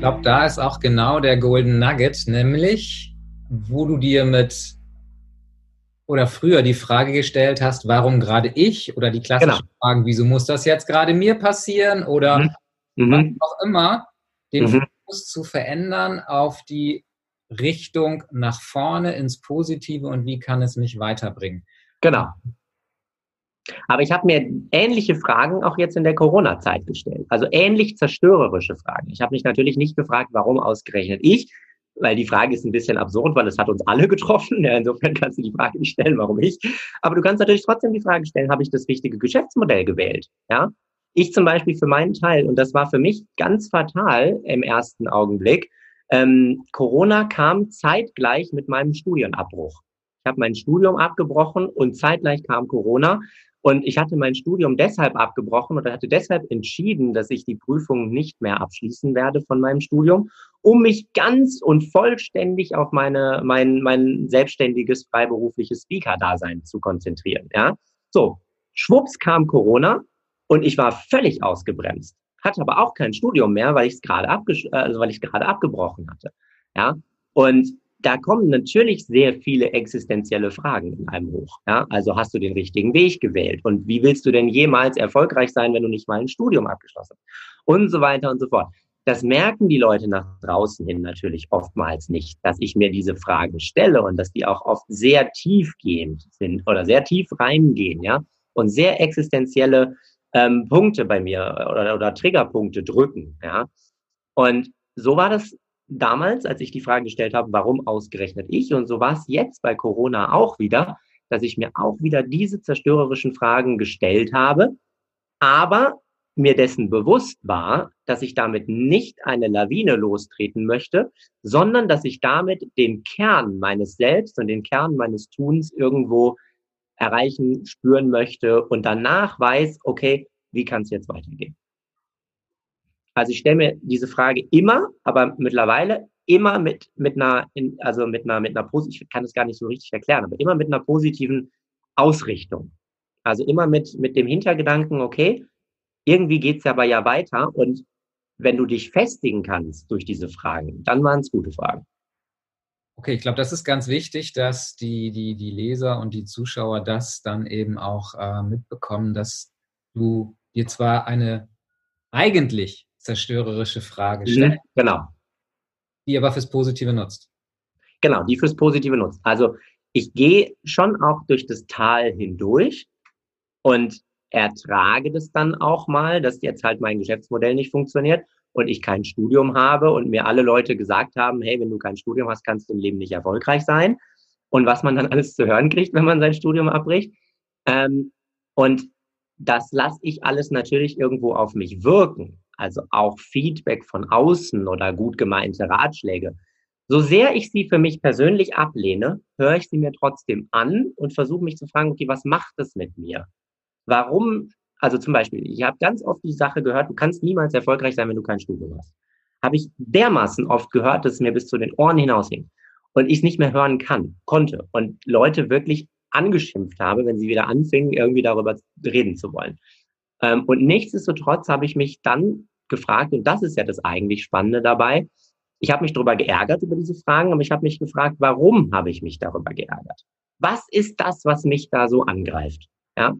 glaube, da ist auch genau der Golden Nugget, nämlich, wo du dir mit oder früher die Frage gestellt hast, warum gerade ich oder die klassischen genau. Fragen, wieso muss das jetzt gerade mir passieren oder mhm. mhm. was auch immer, den mhm. Fokus zu verändern auf die Richtung nach vorne ins Positive und wie kann es mich weiterbringen. Genau. Aber ich habe mir ähnliche Fragen auch jetzt in der Corona-Zeit gestellt. Also ähnlich zerstörerische Fragen. Ich habe mich natürlich nicht gefragt, warum ausgerechnet ich, weil die Frage ist ein bisschen absurd, weil es hat uns alle getroffen. Ja, insofern kannst du die Frage nicht stellen, warum ich. Aber du kannst natürlich trotzdem die Frage stellen, habe ich das richtige Geschäftsmodell gewählt? Ja? Ich zum Beispiel für meinen Teil, und das war für mich ganz fatal im ersten Augenblick, ähm, Corona kam zeitgleich mit meinem Studienabbruch. Ich habe mein Studium abgebrochen und zeitgleich kam Corona. Und ich hatte mein Studium deshalb abgebrochen oder hatte deshalb entschieden, dass ich die Prüfung nicht mehr abschließen werde von meinem Studium, um mich ganz und vollständig auf meine, mein, mein selbstständiges freiberufliches Speaker-Dasein zu konzentrieren. Ja, so. Schwupps kam Corona und ich war völlig ausgebremst. Hatte aber auch kein Studium mehr, weil ich es gerade also weil ich gerade abgebrochen hatte. Ja, und da kommen natürlich sehr viele existenzielle Fragen in einem hoch. Ja? Also hast du den richtigen Weg gewählt? Und wie willst du denn jemals erfolgreich sein, wenn du nicht mal ein Studium abgeschlossen hast? Und so weiter und so fort. Das merken die Leute nach draußen hin natürlich oftmals nicht, dass ich mir diese Fragen stelle und dass die auch oft sehr tiefgehend sind oder sehr tief reingehen, ja, und sehr existenzielle ähm, Punkte bei mir oder, oder Triggerpunkte drücken, ja. Und so war das damals, als ich die Frage gestellt habe, warum ausgerechnet ich? Und so war es jetzt bei Corona auch wieder, dass ich mir auch wieder diese zerstörerischen Fragen gestellt habe, aber mir dessen bewusst war, dass ich damit nicht eine Lawine lostreten möchte, sondern dass ich damit den Kern meines Selbst und den Kern meines Tuns irgendwo erreichen, spüren möchte und danach weiß, okay, wie kann es jetzt weitergehen? Also ich stelle mir diese Frage immer, aber mittlerweile immer mit, mit einer, also mit einer, mit einer, ich kann es gar nicht so richtig erklären, aber immer mit einer positiven Ausrichtung. Also immer mit, mit dem Hintergedanken, okay, irgendwie geht's aber ja weiter und wenn du dich festigen kannst durch diese Fragen, dann waren es gute Fragen. Okay, ich glaube, das ist ganz wichtig, dass die, die, die Leser und die Zuschauer das dann eben auch äh, mitbekommen, dass du dir zwar eine eigentlich zerstörerische Frage stellt. Genau. Die aber fürs Positive nutzt. Genau, die fürs Positive nutzt. Also ich gehe schon auch durch das Tal hindurch und ertrage das dann auch mal, dass jetzt halt mein Geschäftsmodell nicht funktioniert und ich kein Studium habe und mir alle Leute gesagt haben, hey, wenn du kein Studium hast, kannst du im Leben nicht erfolgreich sein. Und was man dann alles zu hören kriegt, wenn man sein Studium abbricht. Ähm, und das lasse ich alles natürlich irgendwo auf mich wirken also auch Feedback von außen oder gut gemeinte Ratschläge. So sehr ich sie für mich persönlich ablehne, höre ich sie mir trotzdem an und versuche mich zu fragen, okay, was macht das mit mir? Warum, also zum Beispiel, ich habe ganz oft die Sache gehört, du kannst niemals erfolgreich sein, wenn du kein Studium hast. Habe ich dermaßen oft gehört, dass es mir bis zu den Ohren hinausging und ich es nicht mehr hören kann, konnte und Leute wirklich angeschimpft habe, wenn sie wieder anfingen, irgendwie darüber reden zu wollen. Ähm, und nichtsdestotrotz habe ich mich dann gefragt, und das ist ja das eigentlich Spannende dabei, ich habe mich darüber geärgert über diese Fragen, aber ich habe mich gefragt, warum habe ich mich darüber geärgert? Was ist das, was mich da so angreift? Ja?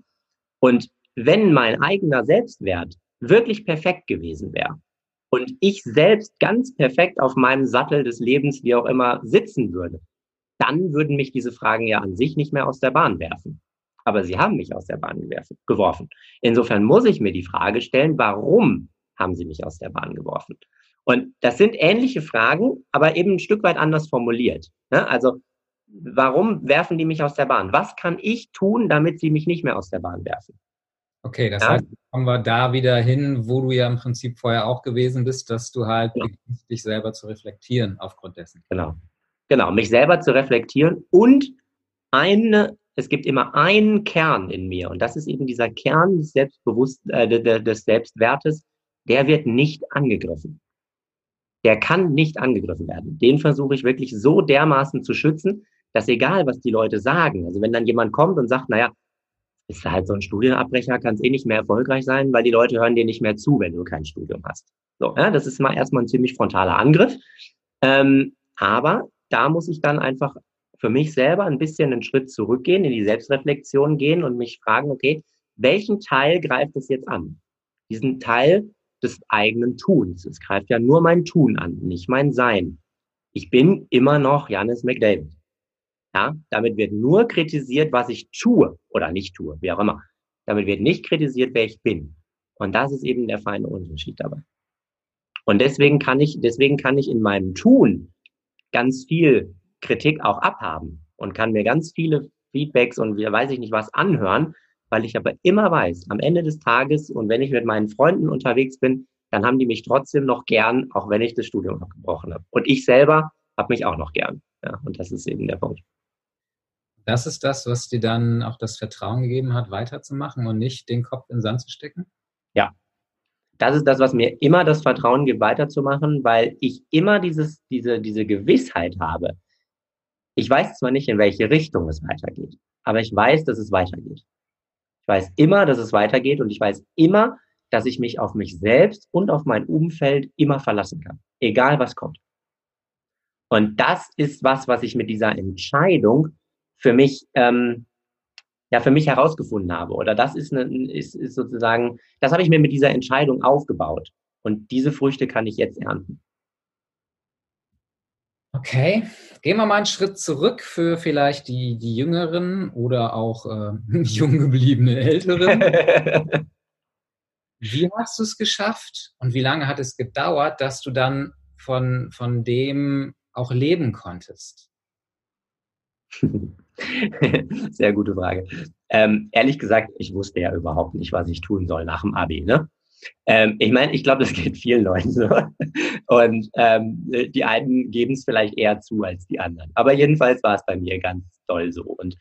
Und wenn mein eigener Selbstwert wirklich perfekt gewesen wäre und ich selbst ganz perfekt auf meinem Sattel des Lebens, wie auch immer, sitzen würde, dann würden mich diese Fragen ja an sich nicht mehr aus der Bahn werfen aber sie haben mich aus der Bahn geworfen. Insofern muss ich mir die Frage stellen, warum haben sie mich aus der Bahn geworfen? Und das sind ähnliche Fragen, aber eben ein Stück weit anders formuliert. Ne? Also, warum werfen die mich aus der Bahn? Was kann ich tun, damit sie mich nicht mehr aus der Bahn werfen? Okay, das ja. heißt, kommen wir da wieder hin, wo du ja im Prinzip vorher auch gewesen bist, dass du halt ja. dich selber zu reflektieren aufgrund dessen. Genau. Genau, mich selber zu reflektieren und eine es gibt immer einen Kern in mir und das ist eben dieser Kern des Selbstbewusst äh, des Selbstwertes, der wird nicht angegriffen. Der kann nicht angegriffen werden. Den versuche ich wirklich so dermaßen zu schützen, dass egal, was die Leute sagen, also wenn dann jemand kommt und sagt, naja, ist halt so ein Studienabbrecher, kann es eh nicht mehr erfolgreich sein, weil die Leute hören dir nicht mehr zu, wenn du kein Studium hast. So, ja, das ist mal erstmal ein ziemlich frontaler Angriff. Ähm, aber da muss ich dann einfach für mich selber ein bisschen einen Schritt zurückgehen, in die Selbstreflexion gehen und mich fragen, okay, welchen Teil greift es jetzt an? Diesen Teil des eigenen Tuns. Es greift ja nur mein Tun an, nicht mein Sein. Ich bin immer noch Janis McDavid. Ja, damit wird nur kritisiert, was ich tue oder nicht tue, wie auch immer. Damit wird nicht kritisiert, wer ich bin. Und das ist eben der feine Unterschied dabei. Und deswegen kann ich, deswegen kann ich in meinem Tun ganz viel Kritik auch abhaben und kann mir ganz viele Feedbacks und weiß ich nicht was anhören, weil ich aber immer weiß, am Ende des Tages und wenn ich mit meinen Freunden unterwegs bin, dann haben die mich trotzdem noch gern, auch wenn ich das Studium abgebrochen habe. Und ich selber habe mich auch noch gern. Ja, und das ist eben der Punkt. Das ist das, was dir dann auch das Vertrauen gegeben hat, weiterzumachen und nicht den Kopf in den Sand zu stecken? Ja. Das ist das, was mir immer das Vertrauen gibt, weiterzumachen, weil ich immer dieses, diese, diese Gewissheit habe. Ich weiß zwar nicht, in welche Richtung es weitergeht, aber ich weiß, dass es weitergeht. Ich weiß immer, dass es weitergeht und ich weiß immer, dass ich mich auf mich selbst und auf mein Umfeld immer verlassen kann, egal was kommt. Und das ist was, was ich mit dieser Entscheidung für mich, ähm, ja, für mich herausgefunden habe. Oder das ist, eine, ist, ist sozusagen, das habe ich mir mit dieser Entscheidung aufgebaut. Und diese Früchte kann ich jetzt ernten. Okay, gehen wir mal einen Schritt zurück für vielleicht die, die Jüngeren oder auch äh, jung gebliebene Älteren. wie hast du es geschafft und wie lange hat es gedauert, dass du dann von, von dem auch leben konntest? Sehr gute Frage. Ähm, ehrlich gesagt, ich wusste ja überhaupt nicht, was ich tun soll nach dem Abi. Ne? Ähm, ich meine, ich glaube, das geht vielen Leuten so. Und ähm, die einen geben es vielleicht eher zu als die anderen. Aber jedenfalls war es bei mir ganz toll so. Und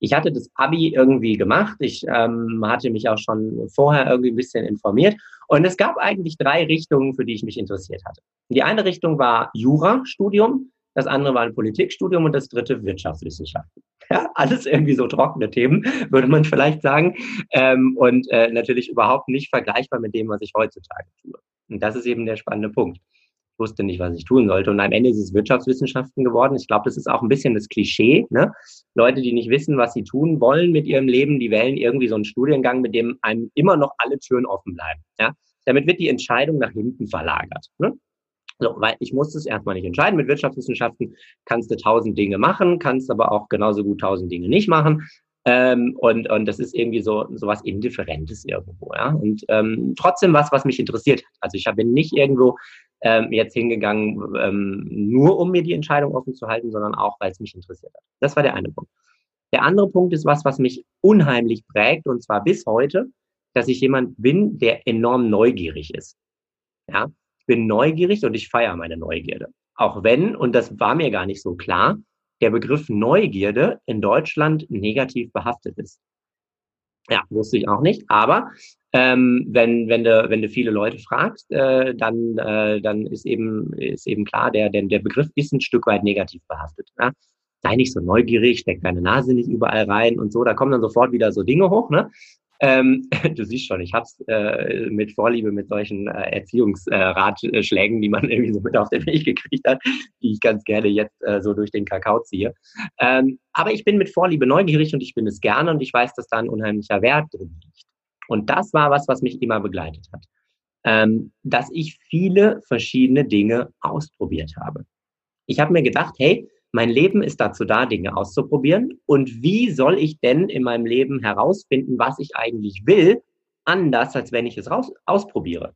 ich hatte das Abi irgendwie gemacht. Ich ähm, hatte mich auch schon vorher irgendwie ein bisschen informiert. Und es gab eigentlich drei Richtungen, für die ich mich interessiert hatte. Die eine Richtung war Jurastudium das andere war ein Politikstudium und das dritte Wirtschaftswissenschaften. Ja, alles irgendwie so trockene Themen, würde man vielleicht sagen. Ähm, und äh, natürlich überhaupt nicht vergleichbar mit dem, was ich heutzutage tue. Und das ist eben der spannende Punkt. Ich wusste nicht, was ich tun sollte. Und am Ende ist es Wirtschaftswissenschaften geworden. Ich glaube, das ist auch ein bisschen das Klischee. Ne? Leute, die nicht wissen, was sie tun wollen mit ihrem Leben, die wählen irgendwie so einen Studiengang, mit dem einem immer noch alle Türen offen bleiben. Ja? Damit wird die Entscheidung nach hinten verlagert. Ne? So, weil ich muss es erstmal nicht entscheiden. Mit Wirtschaftswissenschaften kannst du tausend Dinge machen, kannst aber auch genauso gut tausend Dinge nicht machen. Ähm, und, und das ist irgendwie so, so was Indifferentes irgendwo, ja. Und ähm, trotzdem was, was mich interessiert hat. Also ich bin nicht irgendwo ähm, jetzt hingegangen, ähm, nur um mir die Entscheidung offen zu halten, sondern auch, weil es mich interessiert hat. Das war der eine Punkt. Der andere Punkt ist was, was mich unheimlich prägt, und zwar bis heute, dass ich jemand bin, der enorm neugierig ist. Ja, bin neugierig und ich feiere meine Neugierde. Auch wenn, und das war mir gar nicht so klar, der Begriff Neugierde in Deutschland negativ behaftet ist. Ja, wusste ich auch nicht. Aber ähm, wenn, wenn, du, wenn du viele Leute fragst, äh, dann, äh, dann ist, eben, ist eben klar, der, der, der Begriff ist ein Stück weit negativ behaftet. Ja? Sei nicht so neugierig, steck deine Nase nicht überall rein und so. Da kommen dann sofort wieder so Dinge hoch. Ne? Ähm, du siehst schon, ich hab's äh, mit Vorliebe mit solchen äh, Erziehungsratschlägen, äh, die man irgendwie so mit auf den Weg gekriegt hat, die ich ganz gerne jetzt äh, so durch den Kakao ziehe. Ähm, aber ich bin mit Vorliebe neugierig und ich bin es gerne und ich weiß, dass da ein unheimlicher Wert drin liegt. Und das war was, was mich immer begleitet hat. Ähm, dass ich viele verschiedene Dinge ausprobiert habe. Ich habe mir gedacht, hey, mein Leben ist dazu da, Dinge auszuprobieren. Und wie soll ich denn in meinem Leben herausfinden, was ich eigentlich will, anders, als wenn ich es raus, ausprobiere?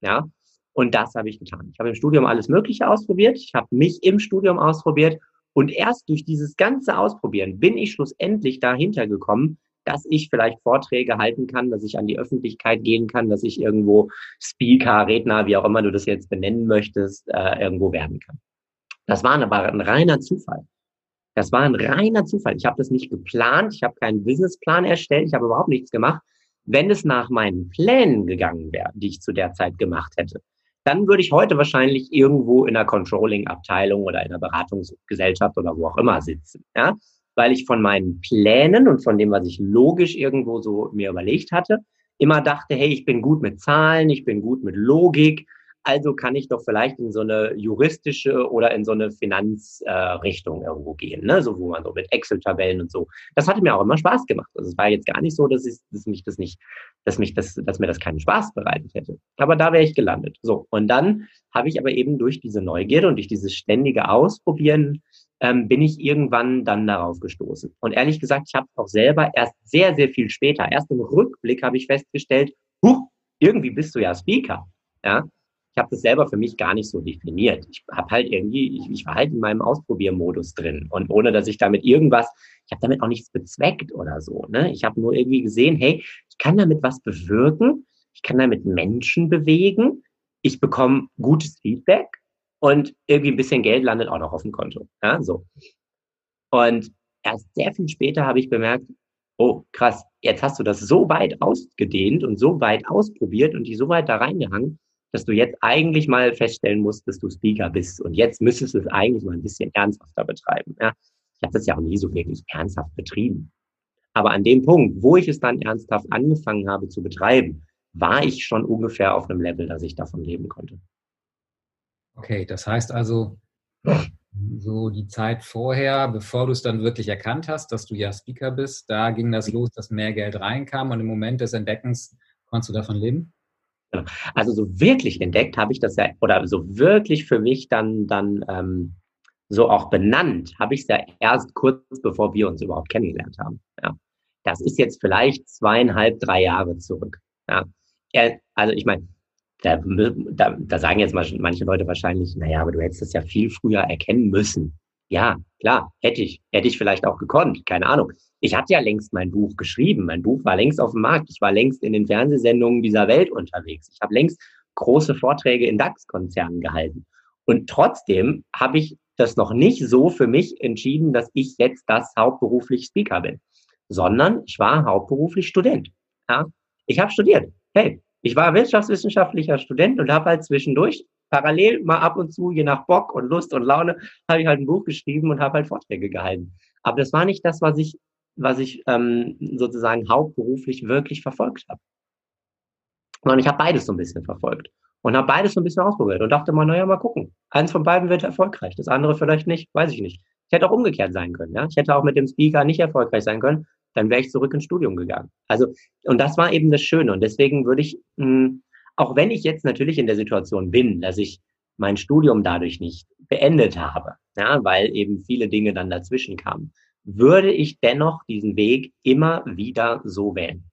Ja. Und das habe ich getan. Ich habe im Studium alles Mögliche ausprobiert. Ich habe mich im Studium ausprobiert. Und erst durch dieses ganze Ausprobieren bin ich schlussendlich dahinter gekommen, dass ich vielleicht Vorträge halten kann, dass ich an die Öffentlichkeit gehen kann, dass ich irgendwo Speaker, Redner, wie auch immer du das jetzt benennen möchtest, äh, irgendwo werden kann. Das war ein reiner Zufall. Das war ein reiner Zufall. Ich habe das nicht geplant, ich habe keinen Businessplan erstellt, ich habe überhaupt nichts gemacht. Wenn es nach meinen Plänen gegangen wäre, die ich zu der Zeit gemacht hätte, dann würde ich heute wahrscheinlich irgendwo in einer Controlling-Abteilung oder in einer Beratungsgesellschaft oder wo auch immer sitzen. Ja? weil ich von meinen Plänen und von dem, was ich logisch irgendwo so mir überlegt hatte, immer dachte, hey, ich bin gut mit Zahlen, ich bin gut mit Logik, also kann ich doch vielleicht in so eine juristische oder in so eine Finanzrichtung äh, irgendwo gehen, ne? so wo man so mit Excel-Tabellen und so. Das hatte mir auch immer Spaß gemacht. Also es war jetzt gar nicht so, dass, ich, dass mich das nicht, dass mich das, dass mir das keinen Spaß bereitet hätte. Aber da wäre ich gelandet. So und dann habe ich aber eben durch diese Neugierde und durch dieses ständige Ausprobieren ähm, bin ich irgendwann dann darauf gestoßen. Und ehrlich gesagt, ich habe auch selber erst sehr, sehr viel später, erst im Rückblick habe ich festgestellt, huch, irgendwie bist du ja Speaker. Ja, habe das selber für mich gar nicht so definiert. Ich habe halt irgendwie, ich, ich war halt in meinem Ausprobiermodus drin und ohne dass ich damit irgendwas, ich habe damit auch nichts bezweckt oder so. Ne? Ich habe nur irgendwie gesehen, hey, ich kann damit was bewirken, ich kann damit Menschen bewegen, ich bekomme gutes Feedback und irgendwie ein bisschen Geld landet auch noch auf dem Konto. Ja, so. Und erst sehr viel später habe ich bemerkt, oh krass, jetzt hast du das so weit ausgedehnt und so weit ausprobiert und die so weit da reingehangen, dass du jetzt eigentlich mal feststellen musst, dass du Speaker bist. Und jetzt müsstest du es eigentlich mal ein bisschen ernsthafter betreiben. Ja? Ich habe das ja auch nie so wirklich ernsthaft betrieben. Aber an dem Punkt, wo ich es dann ernsthaft angefangen habe zu betreiben, war ich schon ungefähr auf einem Level, dass ich davon leben konnte. Okay, das heißt also, so die Zeit vorher, bevor du es dann wirklich erkannt hast, dass du ja Speaker bist, da ging das los, dass mehr Geld reinkam und im Moment des Entdeckens konntest du davon leben? Genau. Also so wirklich entdeckt habe ich das ja, oder so wirklich für mich dann, dann ähm, so auch benannt, habe ich es ja erst kurz bevor wir uns überhaupt kennengelernt haben. Ja. Das ist jetzt vielleicht zweieinhalb, drei Jahre zurück. Ja. Also ich meine, da, da, da sagen jetzt manche Leute wahrscheinlich, naja, aber du hättest das ja viel früher erkennen müssen. Ja, klar, hätte ich. Hätte ich vielleicht auch gekonnt, keine Ahnung. Ich hatte ja längst mein Buch geschrieben. Mein Buch war längst auf dem Markt. Ich war längst in den Fernsehsendungen dieser Welt unterwegs. Ich habe längst große Vorträge in DAX-Konzernen gehalten. Und trotzdem habe ich das noch nicht so für mich entschieden, dass ich jetzt das hauptberuflich Speaker bin, sondern ich war hauptberuflich Student. Ja? Ich habe studiert. Hey, ich war wirtschaftswissenschaftlicher Student und habe halt zwischendurch parallel mal ab und zu, je nach Bock und Lust und Laune, habe ich halt ein Buch geschrieben und habe halt Vorträge gehalten. Aber das war nicht das, was ich was ich ähm, sozusagen hauptberuflich wirklich verfolgt habe. Sondern ich habe beides so ein bisschen verfolgt und habe beides so ein bisschen ausprobiert und dachte mal, naja, mal gucken. Eins von beiden wird erfolgreich, das andere vielleicht nicht, weiß ich nicht. Ich hätte auch umgekehrt sein können. Ja? Ich hätte auch mit dem Speaker nicht erfolgreich sein können, dann wäre ich zurück ins Studium gegangen. Also, und das war eben das Schöne. Und deswegen würde ich, mh, hm, auch wenn ich jetzt natürlich in der Situation bin, dass ich mein Studium dadurch nicht beendet habe, ja, weil eben viele Dinge dann dazwischen kamen, würde ich dennoch diesen Weg immer wieder so wählen.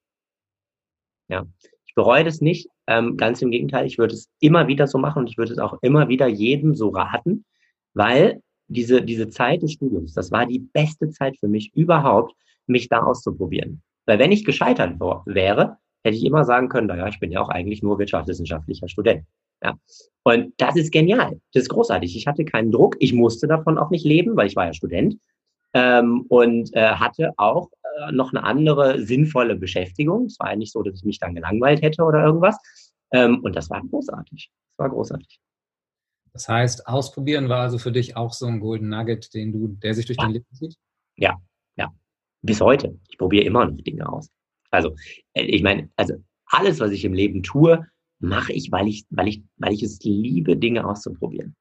Ja, ich bereue das nicht. Ähm, ganz im Gegenteil, ich würde es immer wieder so machen und ich würde es auch immer wieder jedem so raten, weil diese, diese Zeit des Studiums, das war die beste Zeit für mich überhaupt, mich da auszuprobieren. Weil wenn ich gescheitert wäre, hätte ich immer sagen können, naja, ich bin ja auch eigentlich nur wirtschaftswissenschaftlicher Student. Ja. Und das ist genial. Das ist großartig. Ich hatte keinen Druck. Ich musste davon auch nicht leben, weil ich war ja Student ähm, und äh, hatte auch äh, noch eine andere sinnvolle Beschäftigung. Es war ja nicht so, dass ich mich dann gelangweilt hätte oder irgendwas. Ähm, und das war großartig. Das war großartig. Das heißt, ausprobieren war also für dich auch so ein Golden Nugget, den du, der sich durch ja. dein Leben zieht? Ja, ja. Bis heute. Ich probiere immer noch Dinge aus. Also, äh, ich meine, also alles, was ich im Leben tue, mache ich, weil ich, weil ich, weil ich es liebe, Dinge auszuprobieren.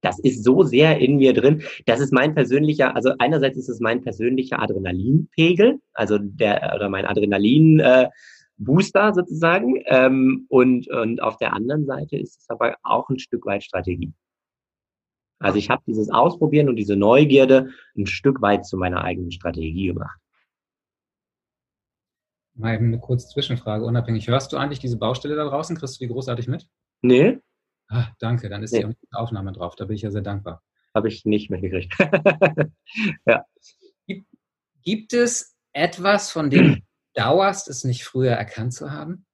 Das ist so sehr in mir drin. Das ist mein persönlicher, also einerseits ist es mein persönlicher Adrenalinpegel, also der oder mein Adrenalin äh, Booster sozusagen. Ähm, und, und auf der anderen Seite ist es aber auch ein Stück weit Strategie. Also ich habe dieses Ausprobieren und diese Neugierde ein Stück weit zu meiner eigenen Strategie gemacht. Mal eben eine kurze Zwischenfrage, unabhängig. Hörst du eigentlich diese Baustelle da draußen? Kriegst du die großartig mit? Nee. Ah, danke, dann ist nee. die Aufnahme drauf. Da bin ich ja sehr dankbar. Habe ich nicht mitgekriegt. ja. Gibt, gibt es etwas, von dem du dauerst, es nicht früher erkannt zu haben?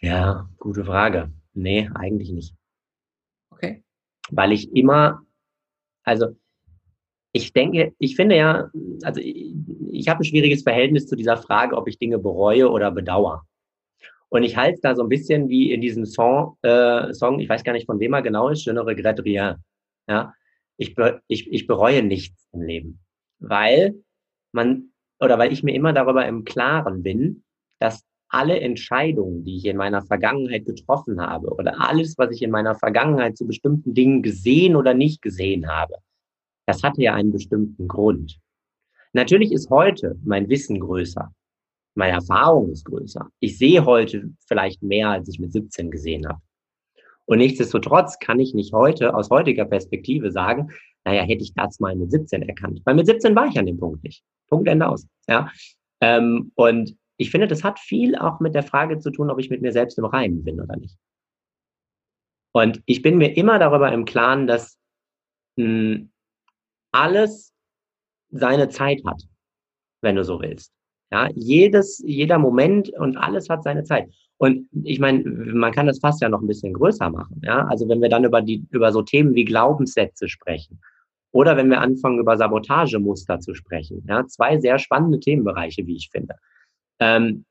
Ja, gute Frage. Nee, eigentlich nicht. Okay. Weil ich immer, also ich denke, ich finde ja, also ich, ich habe ein schwieriges Verhältnis zu dieser Frage, ob ich Dinge bereue oder bedauere. Und ich halte da so ein bisschen wie in diesem Song, äh, Song, ich weiß gar nicht von wem er genau ist, Je ne rien. Ja? ich, ich, ich bereue nichts im Leben, weil man oder weil ich mir immer darüber im Klaren bin, dass alle Entscheidungen, die ich in meiner Vergangenheit getroffen habe oder alles, was ich in meiner Vergangenheit zu bestimmten Dingen gesehen oder nicht gesehen habe, das hatte ja einen bestimmten Grund. Natürlich ist heute mein Wissen größer. Meine Erfahrung ist größer. Ich sehe heute vielleicht mehr, als ich mit 17 gesehen habe. Und nichtsdestotrotz kann ich nicht heute aus heutiger Perspektive sagen, naja, hätte ich das mal mit 17 erkannt. Weil mit 17 war ich an dem Punkt nicht. Punkt Ende aus. Ja. Ähm, und ich finde, das hat viel auch mit der Frage zu tun, ob ich mit mir selbst im Reinen bin oder nicht. Und ich bin mir immer darüber im Klaren, dass mh, hm, alles seine Zeit hat, wenn du so willst. Ja, jedes, jeder Moment und alles hat seine Zeit. Und ich meine, man kann das fast ja noch ein bisschen größer machen. Ja, also wenn wir dann über die, über so Themen wie Glaubenssätze sprechen oder wenn wir anfangen, über Sabotagemuster zu sprechen. Ja, zwei sehr spannende Themenbereiche, wie ich finde. Ähm,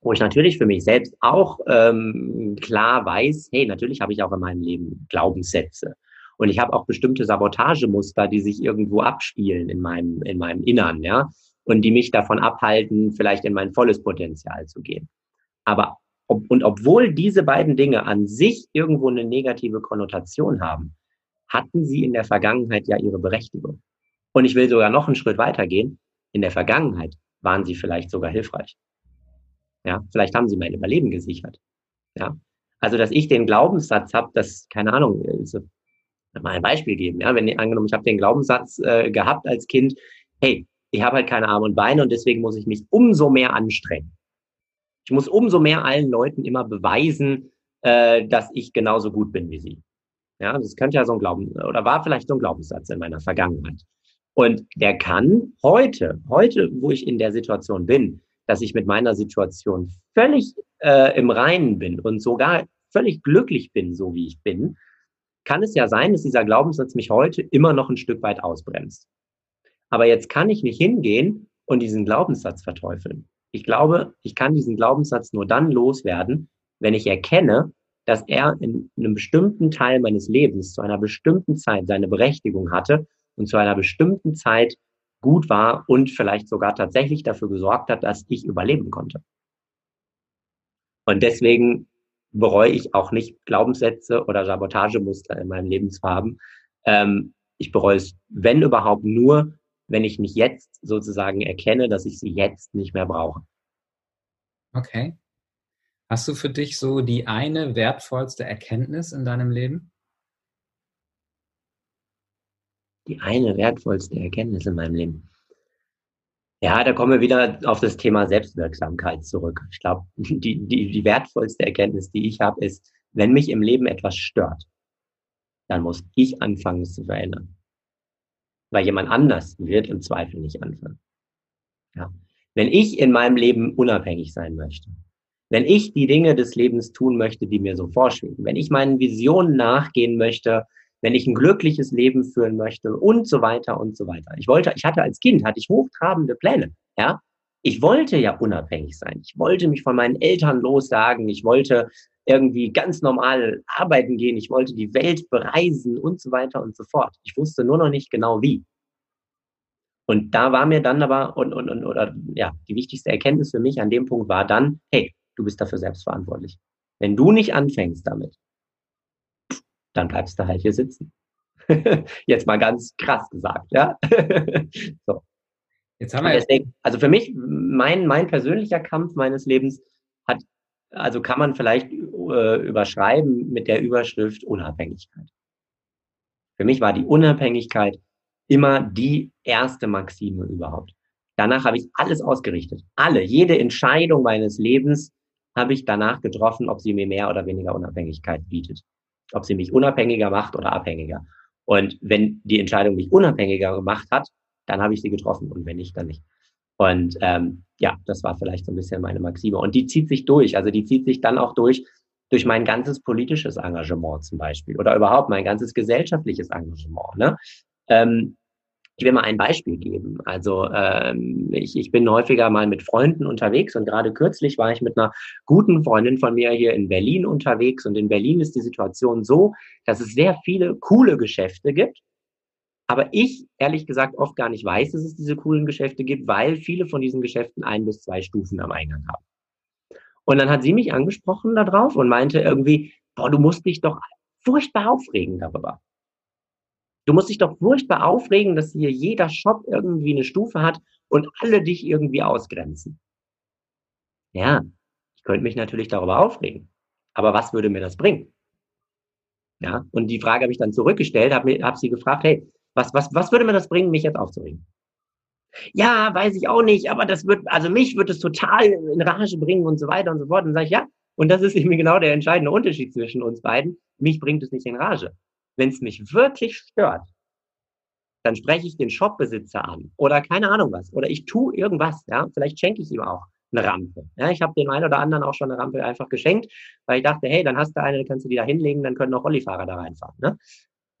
wo ich natürlich für mich selbst auch ähm, klar weiß, hey, natürlich habe ich auch in meinem Leben Glaubenssätze. Und ich habe auch bestimmte Sabotagemuster, die sich irgendwo abspielen in meinem, in meinem Innern, ja, und die mich davon abhalten, vielleicht in mein volles Potenzial zu gehen. Aber, ob, und obwohl diese beiden Dinge an sich irgendwo eine negative Konnotation haben, hatten sie in der Vergangenheit ja ihre Berechtigung. Und ich will sogar noch einen Schritt weitergehen. In der Vergangenheit waren sie vielleicht sogar hilfreich. Ja, vielleicht haben sie mein Überleben gesichert. Ja, also dass ich den Glaubenssatz habe, dass keine Ahnung, also mal ein Beispiel geben. Ja, wenn angenommen, ich habe den Glaubenssatz äh, gehabt als Kind, hey, ich habe halt keine Arme und Beine und deswegen muss ich mich umso mehr anstrengen. Ich muss umso mehr allen Leuten immer beweisen, äh, dass ich genauso gut bin wie sie. Ja, das könnte ja so ein Glauben oder war vielleicht so ein Glaubenssatz in meiner Vergangenheit. Und der kann heute, heute, wo ich in der Situation bin, dass ich mit meiner Situation völlig äh, im Reinen bin und sogar völlig glücklich bin, so wie ich bin, kann es ja sein, dass dieser Glaubenssatz mich heute immer noch ein Stück weit ausbremst. Aber jetzt kann ich nicht hingehen und diesen Glaubenssatz verteufeln. Ich glaube, ich kann diesen Glaubenssatz nur dann loswerden, wenn ich erkenne, dass er in einem bestimmten Teil meines Lebens zu einer bestimmten Zeit seine Berechtigung hatte und zu einer bestimmten Zeit gut war und vielleicht sogar tatsächlich dafür gesorgt hat, dass ich überleben konnte. Und deswegen bereue ich auch nicht Glaubenssätze oder Sabotagemuster in meinem Leben zu haben. Ähm, ich bereue es, wenn überhaupt, nur, wenn ich mich jetzt sozusagen erkenne, dass ich sie jetzt nicht mehr brauche. Okay. Hast du für dich so die eine wertvollste Erkenntnis in deinem Leben? Die eine wertvollste Erkenntnis in meinem Leben. Ja, da kommen wir wieder auf das Thema Selbstwirksamkeit zurück. Ich glaube, die, die, die wertvollste Erkenntnis, die ich habe, ist, wenn mich im Leben etwas stört, dann muss ich anfangen, es zu verändern. Weil jemand anders wird im Zweifel nicht anfangen. Ja. Wenn ich in meinem Leben unabhängig sein möchte, wenn ich die Dinge des Lebens tun möchte, die mir so vorschweben, wenn ich meinen Visionen nachgehen möchte, wenn ich ein glückliches Leben führen möchte und so weiter und so weiter. Ich wollte, ich hatte als Kind, hatte ich hochtrabende Pläne, ja. Ich wollte ja unabhängig sein. Ich wollte mich von meinen Eltern lossagen. Ich wollte irgendwie ganz normal arbeiten gehen. Ich wollte die Welt bereisen und so weiter und so fort. Ich wusste nur noch nicht genau wie. Und da war mir dann aber, und, und, und, oder, ja, die wichtigste Erkenntnis für mich an dem Punkt war dann, hey, du bist dafür selbst verantwortlich. Wenn du nicht anfängst damit, dann bleibst du halt hier sitzen. Jetzt mal ganz krass gesagt, ja. so. Jetzt haben wir deswegen, also für mich, mein, mein persönlicher Kampf meines Lebens hat, also kann man vielleicht äh, überschreiben mit der Überschrift Unabhängigkeit. Für mich war die Unabhängigkeit immer die erste Maxime überhaupt. Danach habe ich alles ausgerichtet. Alle, jede Entscheidung meines Lebens habe ich danach getroffen, ob sie mir mehr oder weniger Unabhängigkeit bietet ob sie mich unabhängiger macht oder abhängiger. Und wenn die Entscheidung mich unabhängiger gemacht hat, dann habe ich sie getroffen und wenn nicht, dann nicht. Und ähm, ja, das war vielleicht so ein bisschen meine Maxime. Und die zieht sich durch. Also die zieht sich dann auch durch durch mein ganzes politisches Engagement zum Beispiel oder überhaupt mein ganzes gesellschaftliches Engagement. Ne? Ähm, ich will mal ein Beispiel geben. Also ähm, ich, ich bin häufiger mal mit Freunden unterwegs und gerade kürzlich war ich mit einer guten Freundin von mir hier in Berlin unterwegs und in Berlin ist die Situation so, dass es sehr viele coole Geschäfte gibt, aber ich ehrlich gesagt oft gar nicht weiß, dass es diese coolen Geschäfte gibt, weil viele von diesen Geschäften ein bis zwei Stufen am Eingang haben. Und dann hat sie mich angesprochen darauf und meinte irgendwie, boah, du musst dich doch furchtbar aufregen darüber. Du musst dich doch furchtbar aufregen, dass hier jeder Shop irgendwie eine Stufe hat und alle dich irgendwie ausgrenzen. Ja, ich könnte mich natürlich darüber aufregen. Aber was würde mir das bringen? Ja, und die Frage habe ich dann zurückgestellt, habe hab sie gefragt, hey, was, was, was würde mir das bringen, mich jetzt aufzuregen? Ja, weiß ich auch nicht, aber das wird, also mich wird es total in Rage bringen und so weiter und so fort. Und dann sage ich, ja, und das ist eben genau der entscheidende Unterschied zwischen uns beiden. Mich bringt es nicht in Rage. Wenn es mich wirklich stört, dann spreche ich den Shopbesitzer an oder keine Ahnung was. Oder ich tue irgendwas, ja. Vielleicht schenke ich ihm auch eine Rampe. Ja, ich habe dem einen oder anderen auch schon eine Rampe einfach geschenkt, weil ich dachte, hey, dann hast du eine, dann kannst du die da hinlegen, dann können auch Rollifahrer da reinfahren. Ne?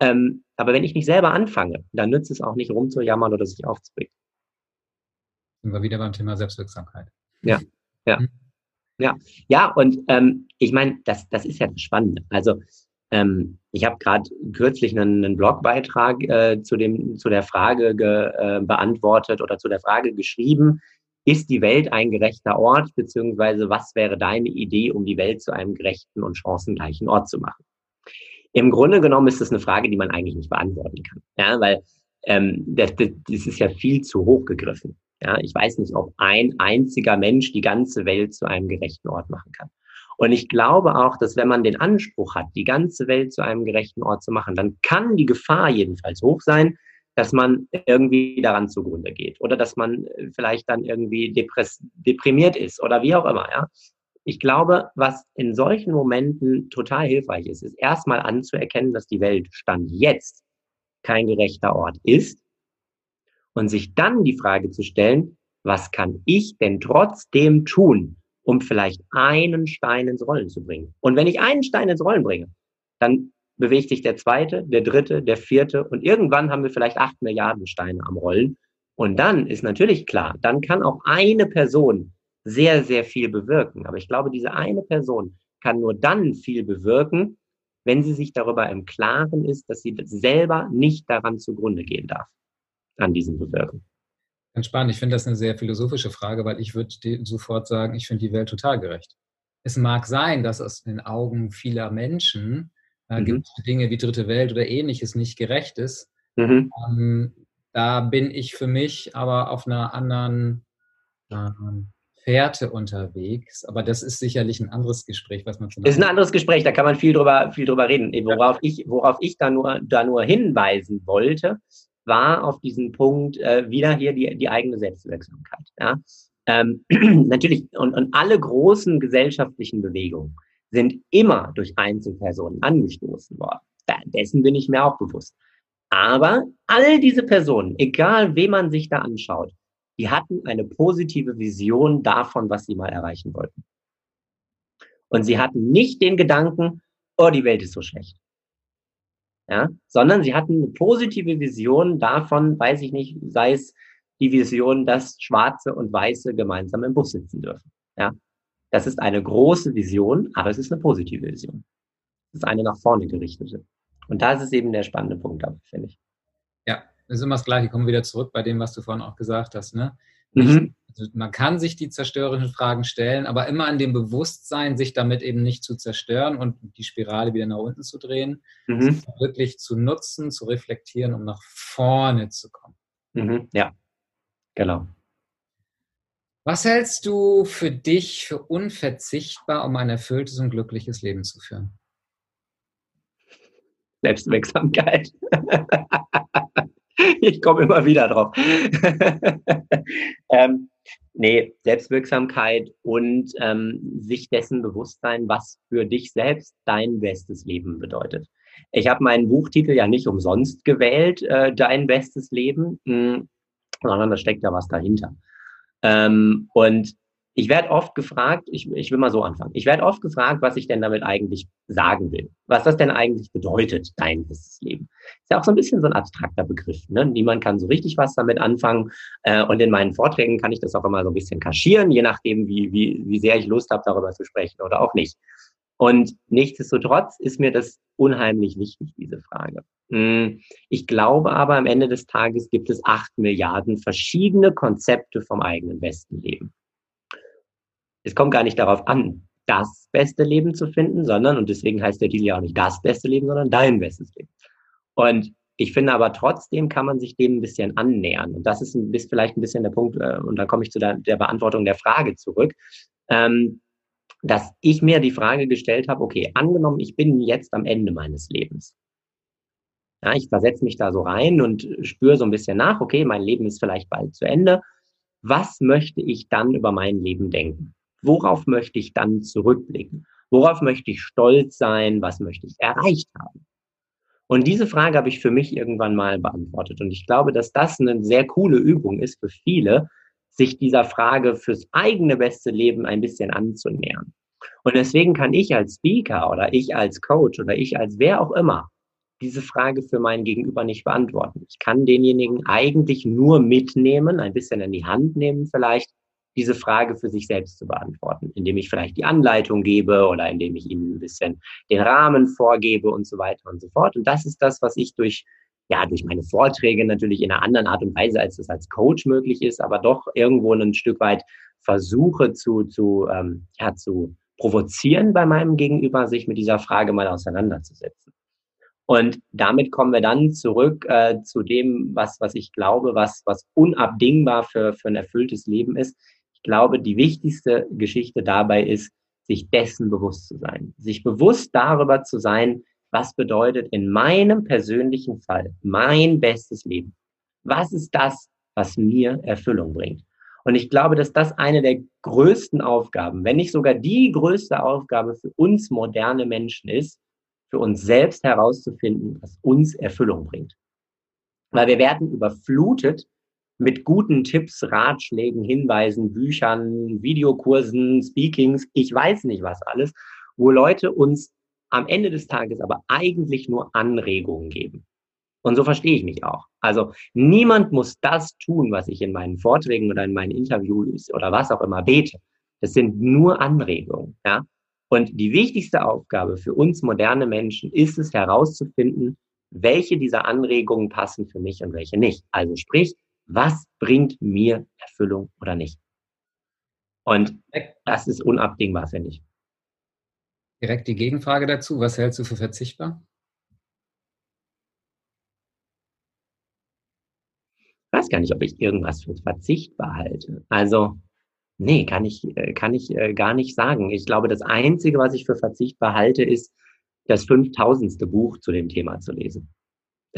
Ähm, aber wenn ich nicht selber anfange, dann nützt es auch nicht rumzujammern oder sich aufzubringen. Sind wir wieder beim Thema Selbstwirksamkeit. Ja, ja. Hm. Ja, ja, und ähm, ich meine, das, das ist ja das Spannende. Also ähm, ich habe gerade kürzlich einen, einen Blogbeitrag äh, zu, dem, zu der Frage ge, äh, beantwortet oder zu der Frage geschrieben, ist die Welt ein gerechter Ort, beziehungsweise was wäre deine Idee, um die Welt zu einem gerechten und chancengleichen Ort zu machen? Im Grunde genommen ist das eine Frage, die man eigentlich nicht beantworten kann, ja, weil ähm, das, das ist ja viel zu hoch gegriffen. Ja, ich weiß nicht, ob ein einziger Mensch die ganze Welt zu einem gerechten Ort machen kann. Und ich glaube auch, dass wenn man den Anspruch hat, die ganze Welt zu einem gerechten Ort zu machen, dann kann die Gefahr jedenfalls hoch sein, dass man irgendwie daran zugrunde geht oder dass man äh, vielleicht dann irgendwie deprimiert ist oder wie auch immer. Ja? Ich glaube, was in solchen Momenten total hilfreich ist, ist erstmal anzuerkennen, dass die Welt Stand jetzt kein gerechter Ort ist und sich dann die Frage zu stellen, was kann ich denn trotzdem tun, um vielleicht einen Stein ins Rollen zu bringen? Und wenn ich einen Stein ins Rollen bringe, dann bewegt sich der zweite, der dritte, der vierte und irgendwann haben wir vielleicht acht Milliarden Steine am Rollen. Und dann ist natürlich klar, dann kann auch eine Person sehr, sehr viel bewirken. Aber ich glaube, diese eine Person kann nur dann viel bewirken, wenn sie sich darüber im Klaren ist, dass sie selber nicht daran zugrunde gehen darf, an diesem Bewirken. Ganz spannend. Ich finde das eine sehr philosophische Frage, weil ich würde sofort sagen, ich finde die Welt total gerecht. Es mag sein, dass aus den Augen vieler Menschen äh, mhm. gibt Dinge wie dritte Welt oder ähnliches nicht gerecht ist. Mhm. Ähm, da bin ich für mich aber auf einer anderen ähm, Fährte unterwegs. Aber das ist sicherlich ein anderes Gespräch, was man schon. Ist ein anderes Gespräch, da kann man viel drüber, viel drüber reden. Worauf ich, worauf ich da nur, da nur hinweisen wollte, war auf diesen Punkt äh, wieder hier die, die eigene Selbstwirksamkeit. Ja? Ähm, natürlich, und, und alle großen gesellschaftlichen Bewegungen sind immer durch Einzelpersonen angestoßen worden. Dessen bin ich mir auch bewusst. Aber all diese Personen, egal wem man sich da anschaut, die hatten eine positive Vision davon, was sie mal erreichen wollten. Und sie hatten nicht den Gedanken, oh, die Welt ist so schlecht. Ja, sondern sie hatten eine positive Vision davon, weiß ich nicht, sei es die Vision, dass Schwarze und Weiße gemeinsam im Bus sitzen dürfen. Ja, das ist eine große Vision, aber es ist eine positive Vision. Es ist eine nach vorne gerichtete. Und da ist es eben der spannende Punkt, finde ich. Ja, das ist immer das Gleiche. Kommen wir wieder zurück bei dem, was du vorhin auch gesagt hast. Ne? Mhm. Man kann sich die zerstörerischen Fragen stellen, aber immer an dem Bewusstsein, sich damit eben nicht zu zerstören und die Spirale wieder nach unten zu drehen, mhm. wirklich zu nutzen, zu reflektieren, um nach vorne zu kommen. Mhm. Ja, genau. Was hältst du für dich für unverzichtbar, um ein erfülltes und glückliches Leben zu führen? Selbstwirksamkeit. ich komme immer wieder drauf. ähm, nee, Selbstwirksamkeit und ähm, sich dessen bewusst sein, was für dich selbst dein bestes Leben bedeutet. Ich habe meinen Buchtitel ja nicht umsonst gewählt, äh, Dein bestes Leben, mh, hm, sondern da steckt ja was dahinter. Ähm, und ich werde oft gefragt, ich, ich will mal so anfangen, ich werde oft gefragt, was ich denn damit eigentlich sagen will. Was das denn eigentlich bedeutet, dein bestes Leben. Ist ja auch so ein bisschen so ein abstrakter Begriff. Ne? Niemand kann so richtig was damit anfangen. Äh, und in meinen Vorträgen kann ich das auch immer so ein bisschen kaschieren, je nachdem, wie, wie, wie sehr ich Lust habe, darüber zu sprechen oder auch nicht. Und nichtsdestotrotz ist mir das unheimlich wichtig, diese Frage. Hm, ich glaube aber, am Ende des Tages gibt es acht Milliarden verschiedene Konzepte vom eigenen besten Leben. Es kommt gar nicht darauf an, das beste Leben zu finden, sondern, und deswegen heißt der Deal ja auch nicht das beste Leben, sondern dein bestes Leben. Und ich finde aber trotzdem kann man sich dem ein bisschen annähern. Und das ist, ein, ist vielleicht ein bisschen der Punkt, äh, und da komme ich zu der, der Beantwortung der Frage zurück, ähm, dass ich mir die Frage gestellt habe, okay, angenommen, ich bin jetzt am Ende meines Lebens. Ja, ich versetze mich da so rein und spüre so ein bisschen nach, okay, mein Leben ist vielleicht bald zu Ende. Was möchte ich dann über mein Leben denken? Worauf möchte ich dann zurückblicken? Worauf möchte ich stolz sein? Was möchte ich erreicht haben? Und diese Frage habe ich für mich irgendwann mal beantwortet. Und ich glaube, dass das eine sehr coole Übung ist für viele, sich dieser Frage fürs eigene beste Leben ein bisschen anzunähern. Und deswegen kann ich als Speaker oder ich als Coach oder ich als wer auch immer diese Frage für meinen Gegenüber nicht beantworten. Ich kann denjenigen eigentlich nur mitnehmen, ein bisschen in die Hand nehmen vielleicht, diese Frage für sich selbst zu beantworten, indem ich vielleicht die Anleitung gebe oder indem ich ihnen ein bisschen den Rahmen vorgebe und so weiter und so fort. Und das ist das, was ich durch ja, durch meine Vorträge natürlich in einer anderen Art und Weise, als es als Coach möglich ist, aber doch irgendwo ein Stück weit versuche zu, zu, ähm, ja, zu provozieren bei meinem Gegenüber, sich mit dieser Frage mal auseinanderzusetzen. Und damit kommen wir dann zurück äh, zu dem, was, was ich glaube, was, was unabdingbar für, für ein erfülltes Leben ist. Ich glaube, die wichtigste Geschichte dabei ist, sich dessen bewusst zu sein. Sich bewusst darüber zu sein, was bedeutet in meinem persönlichen Fall mein bestes Leben? Was ist das, was mir Erfüllung bringt? Und ich glaube, dass das eine der größten Aufgaben, wenn nicht sogar die größte Aufgabe für uns moderne Menschen ist, für uns selbst herauszufinden, was uns Erfüllung bringt. Weil wir werden überflutet mit guten Tipps, Ratschlägen, Hinweisen, Büchern, Videokursen, Speakings, ich weiß nicht was alles, wo Leute uns am Ende des Tages aber eigentlich nur Anregungen geben. Und so verstehe ich mich auch. Also niemand muss das tun, was ich in meinen Vorträgen oder in meinen Interviews oder was auch immer bete. Das sind nur Anregungen, ja. Und die wichtigste Aufgabe für uns moderne Menschen ist es herauszufinden, welche dieser Anregungen passen für mich und welche nicht. Also sprich, was bringt mir Erfüllung oder nicht? Und das ist unabdingbar, finde ich. Direkt die Gegenfrage dazu. Was hältst du für verzichtbar? Ich weiß gar nicht, ob ich irgendwas für verzichtbar halte. Also, nee, kann ich, äh, kann ich äh, gar nicht sagen. Ich glaube, das Einzige, was ich für verzichtbar halte, ist, das 5000. Buch zu dem Thema zu lesen.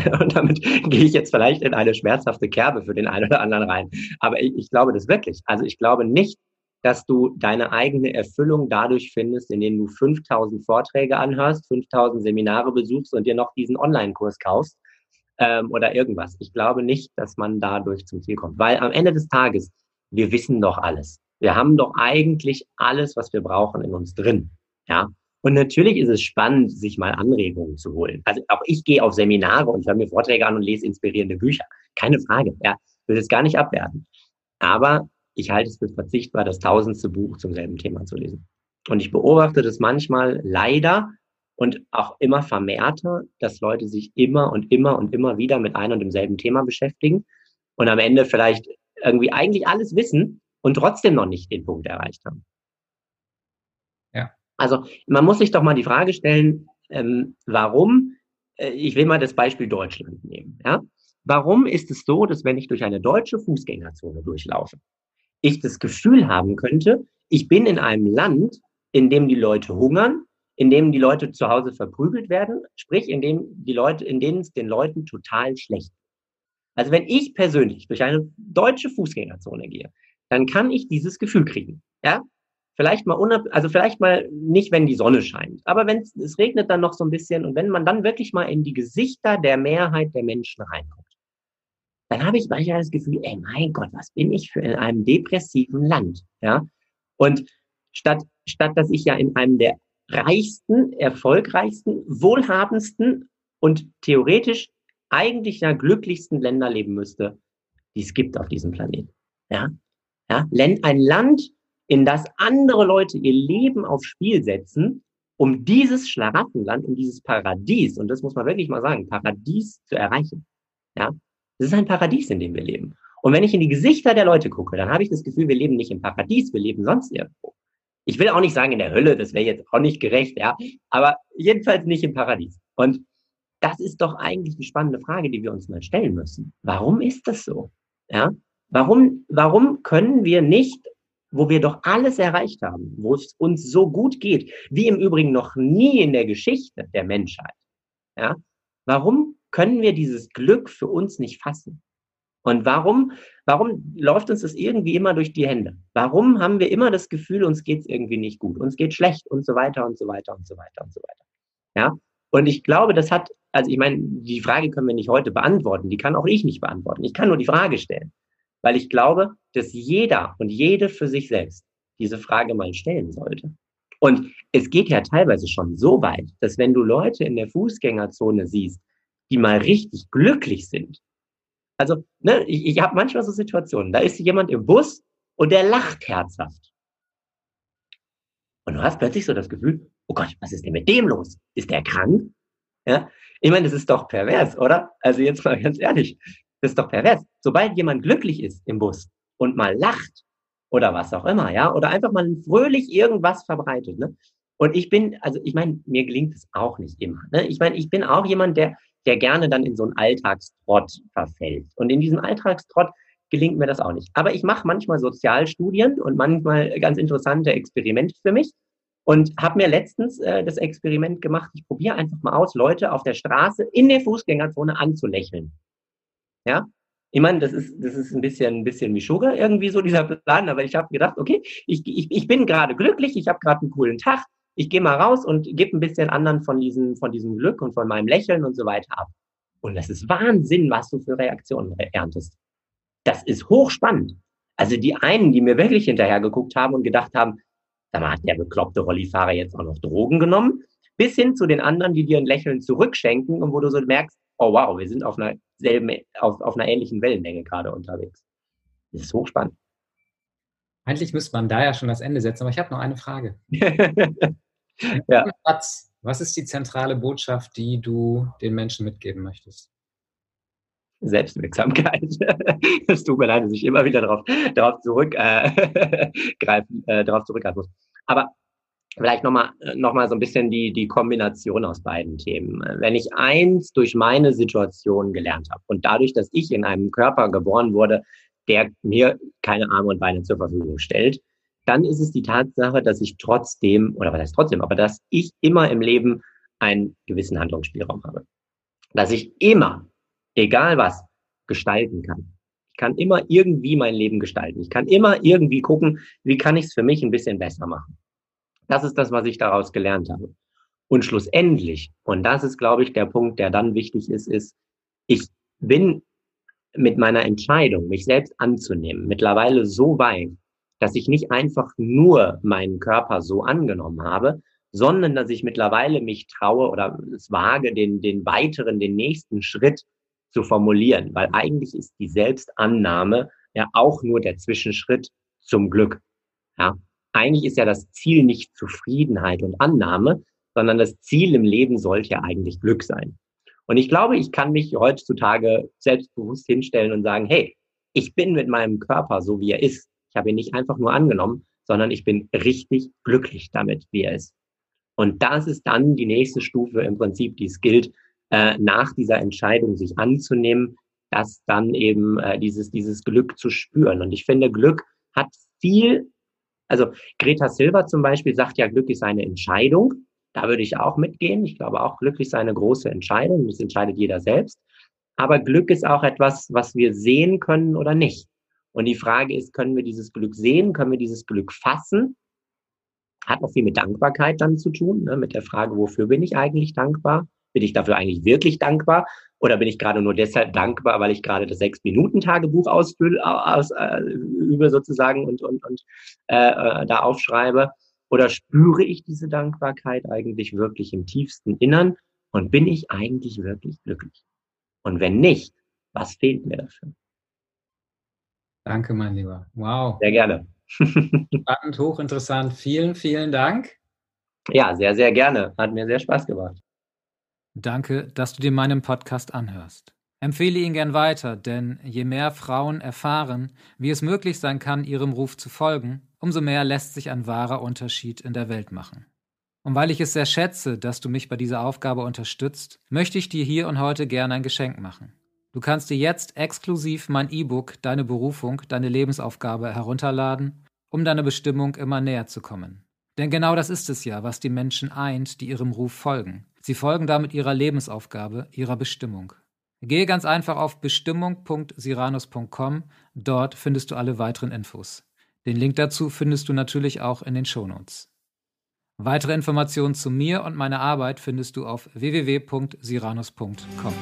Und damit gehe ich jetzt vielleicht in eine schmerzhafte Kerbe für den einen oder anderen rein. Aber ich, ich glaube das wirklich. Also ich glaube nicht, dass du deine eigene Erfüllung dadurch findest, indem du 5000 Vorträge anhörst, 5000 Seminare besuchst und dir noch diesen Online-Kurs kaufst ähm, oder irgendwas. Ich glaube nicht, dass man dadurch zum Ziel kommt, weil am Ende des Tages, wir wissen doch alles. Wir haben doch eigentlich alles, was wir brauchen, in uns drin. Ja. Und natürlich ist es spannend, sich mal Anregungen zu holen. Also auch ich gehe auf Seminare und höre mir Vorträge an und lese inspirierende Bücher. Keine Frage. Ja, will es gar nicht abwerten. Aber ich halte es für verzichtbar, das tausendste Buch zum selben Thema zu lesen. Und ich beobachte das manchmal leider und auch immer vermehrter, dass Leute sich immer und immer und immer wieder mit einem und demselben Thema beschäftigen und am Ende vielleicht irgendwie eigentlich alles wissen und trotzdem noch nicht den Punkt erreicht haben. Also man muss sich doch mal die Frage stellen, ähm, warum, äh, ich will mal das Beispiel Deutschland nehmen, ja. Warum ist es so, dass wenn ich durch eine deutsche Fußgängerzone durchlaufe, ich das Gefühl haben könnte, ich bin in einem Land, in dem die Leute hungern, in dem die Leute zu Hause verprügelt werden, sprich in dem die Leute, in denen es den Leuten total schlecht. Also wenn ich persönlich durch eine deutsche Fußgängerzone gehe, dann kann ich dieses Gefühl kriegen. Ja, vielleicht mal unab also vielleicht mal nicht, wenn die Sonne scheint, aber wenn es regnet dann noch so ein bisschen und wenn man dann wirklich mal in die Gesichter der Mehrheit der Menschen reinguckt dann habe ich manchmal das Gefühl, ey, mein Gott, was bin ich für in einem depressiven Land, ja? Und statt, statt dass ich ja in einem der reichsten, erfolgreichsten, wohlhabendsten und theoretisch eigentlich ja glücklichsten Länder leben müsste, die es gibt auf diesem Planeten, ja? Ja, ein Land, in das andere Leute ihr Leben aufs Spiel setzen, um dieses Schlaraffenland, um dieses Paradies, und das muss man wirklich mal sagen, Paradies zu erreichen. Ja, das ist ein Paradies, in dem wir leben. Und wenn ich in die Gesichter der Leute gucke, dann habe ich das Gefühl, wir leben nicht im Paradies, wir leben sonst irgendwo. Ich will auch nicht sagen in der Hölle, das wäre jetzt auch nicht gerecht, ja, aber jedenfalls nicht im Paradies. Und das ist doch eigentlich die spannende Frage, die wir uns mal stellen müssen. Warum ist das so? Ja, warum, warum können wir nicht, wo wir doch alles erreicht haben, wo es uns so gut geht, wie im Übrigen noch nie in der Geschichte der Menschheit, ja, warum können wir dieses Glück für uns nicht fassen? Und warum, warum läuft uns das irgendwie immer durch die Hände? Warum haben wir immer das Gefühl, uns geht's irgendwie nicht gut, uns geht schlecht und so weiter und so weiter und so weiter und so weiter? Ja. Und ich glaube, das hat, also ich meine, die Frage können wir nicht heute beantworten, die kann auch ich nicht beantworten. Ich kann nur die Frage stellen, weil ich glaube, dass jeder und jede für sich selbst diese Frage mal stellen sollte. Und es geht ja teilweise schon so weit, dass wenn du Leute in der Fußgängerzone siehst, die mal richtig glücklich sind. Also, ne, ich, ich habe manchmal so Situationen, da ist jemand im Bus und der lacht herzhaft. Und du hast plötzlich so das Gefühl, oh Gott, was ist denn mit dem los? Ist der krank? Ja, ich meine, das ist doch pervers, oder? Also jetzt mal ganz ehrlich, das ist doch pervers. Sobald jemand glücklich ist im Bus und mal lacht oder was auch immer, ja, oder einfach mal fröhlich irgendwas verbreitet, ne? Und ich bin, also ich meine, mir gelingt es auch nicht immer. Ne? Ich meine, ich bin auch jemand, der der gerne dann in so einen Alltagstrott verfällt. Und in diesem Alltagstrott gelingt mir das auch nicht. Aber ich mache manchmal Sozialstudien und manchmal ganz interessante Experimente für mich und habe mir letztens äh, das Experiment gemacht. Ich probiere einfach mal aus, Leute auf der Straße in der Fußgängerzone anzulächeln. Ja, ich meine, das ist, das ist ein bisschen, ein bisschen wie Sugar irgendwie so dieser Plan, aber ich habe gedacht, okay, ich, ich, ich bin gerade glücklich, ich habe gerade einen coolen Tag, ich gehe mal raus und gebe ein bisschen anderen von diesem, von diesem Glück und von meinem Lächeln und so weiter ab. Und das ist Wahnsinn, was du für Reaktionen erntest. Das ist hochspannend. Also die einen, die mir wirklich hinterher geguckt haben und gedacht haben, sag mal, hat der bekloppte Rollifahrer jetzt auch noch Drogen genommen? Bis hin zu den anderen, die dir ein Lächeln zurückschenken und wo du so merkst, oh wow, wir sind auf einer selben, auf, auf einer ähnlichen Wellenlänge gerade unterwegs. Das ist hochspannend. Eigentlich müsste man da ja schon das Ende setzen, aber ich habe noch eine Frage. ja. Was ist die zentrale Botschaft, die du den Menschen mitgeben möchtest? Selbstwirksamkeit. Es tut mir leid, dass ich immer wieder darauf, darauf zurückgreifen, äh, äh, darauf zurückgreifen muss. Aber vielleicht nochmal noch mal so ein bisschen die, die Kombination aus beiden Themen. Wenn ich eins durch meine Situation gelernt habe und dadurch, dass ich in einem Körper geboren wurde, der mir keine Arme und Beine zur Verfügung stellt, dann ist es die Tatsache, dass ich trotzdem, oder was heißt trotzdem, aber dass ich immer im Leben einen gewissen Handlungsspielraum habe. Dass ich immer, egal was, gestalten kann. Ich kann immer irgendwie mein Leben gestalten. Ich kann immer irgendwie gucken, wie kann ich es für mich ein bisschen besser machen. Das ist das, was ich daraus gelernt habe. Und schlussendlich, und das ist, glaube ich, der Punkt, der dann wichtig ist, ist, ich bin mit meiner Entscheidung, mich selbst anzunehmen, mittlerweile so weit, dass ich nicht einfach nur meinen Körper so angenommen habe, sondern dass ich mittlerweile mich traue oder es wage, den, den weiteren, den nächsten Schritt zu formulieren, weil eigentlich ist die Selbstannahme ja auch nur der Zwischenschritt zum Glück. Ja, eigentlich ist ja das Ziel nicht Zufriedenheit und Annahme, sondern das Ziel im Leben sollte ja eigentlich Glück sein. Und ich glaube, ich kann mich heutzutage selbstbewusst hinstellen und sagen, hey, ich bin mit meinem Körper so, wie er ist. Ich habe ihn nicht einfach nur angenommen, sondern ich bin richtig glücklich damit, wie er ist. Und das ist dann die nächste Stufe im Prinzip, die es gilt, äh, nach dieser Entscheidung sich anzunehmen, das dann eben äh, dieses, dieses Glück zu spüren. Und ich finde, Glück hat viel, also Greta Silva zum Beispiel sagt ja, Glück ist eine Entscheidung. Da würde ich auch mitgehen. Ich glaube auch, glücklich sei eine große Entscheidung. Das entscheidet jeder selbst. Aber Glück ist auch etwas, was wir sehen können oder nicht. Und die Frage ist, können wir dieses Glück sehen? Können wir dieses Glück fassen? Hat auch viel mit Dankbarkeit dann zu tun, ne? mit der Frage, wofür bin ich eigentlich dankbar? Bin ich dafür eigentlich wirklich dankbar? Oder bin ich gerade nur deshalb dankbar, weil ich gerade das Sechs-Minuten-Tagebuch ausfülle, aus, äh, übe sozusagen und, und, und äh, äh da aufschreibe? Oder spüre ich diese Dankbarkeit eigentlich wirklich im tiefsten Innern? Und bin ich eigentlich wirklich glücklich? Und wenn nicht, was fehlt mir dafür? Danke, mein Lieber. Wow. Sehr gerne. Spannend, hochinteressant. Vielen, vielen Dank. Ja, sehr, sehr gerne. Hat mir sehr Spaß gemacht. Danke, dass du dir meinen Podcast anhörst. Empfehle ihn gern weiter, denn je mehr Frauen erfahren, wie es möglich sein kann, ihrem Ruf zu folgen, umso mehr lässt sich ein wahrer Unterschied in der Welt machen. Und weil ich es sehr schätze, dass du mich bei dieser Aufgabe unterstützt, möchte ich dir hier und heute gerne ein Geschenk machen. Du kannst dir jetzt exklusiv mein E-Book Deine Berufung, deine Lebensaufgabe herunterladen, um deiner Bestimmung immer näher zu kommen. Denn genau das ist es ja, was die Menschen eint, die ihrem Ruf folgen. Sie folgen damit ihrer Lebensaufgabe, ihrer Bestimmung. Gehe ganz einfach auf bestimmung.siranus.com, dort findest du alle weiteren Infos. Den Link dazu findest du natürlich auch in den Shownotes. Weitere Informationen zu mir und meiner Arbeit findest du auf www.siranus.com.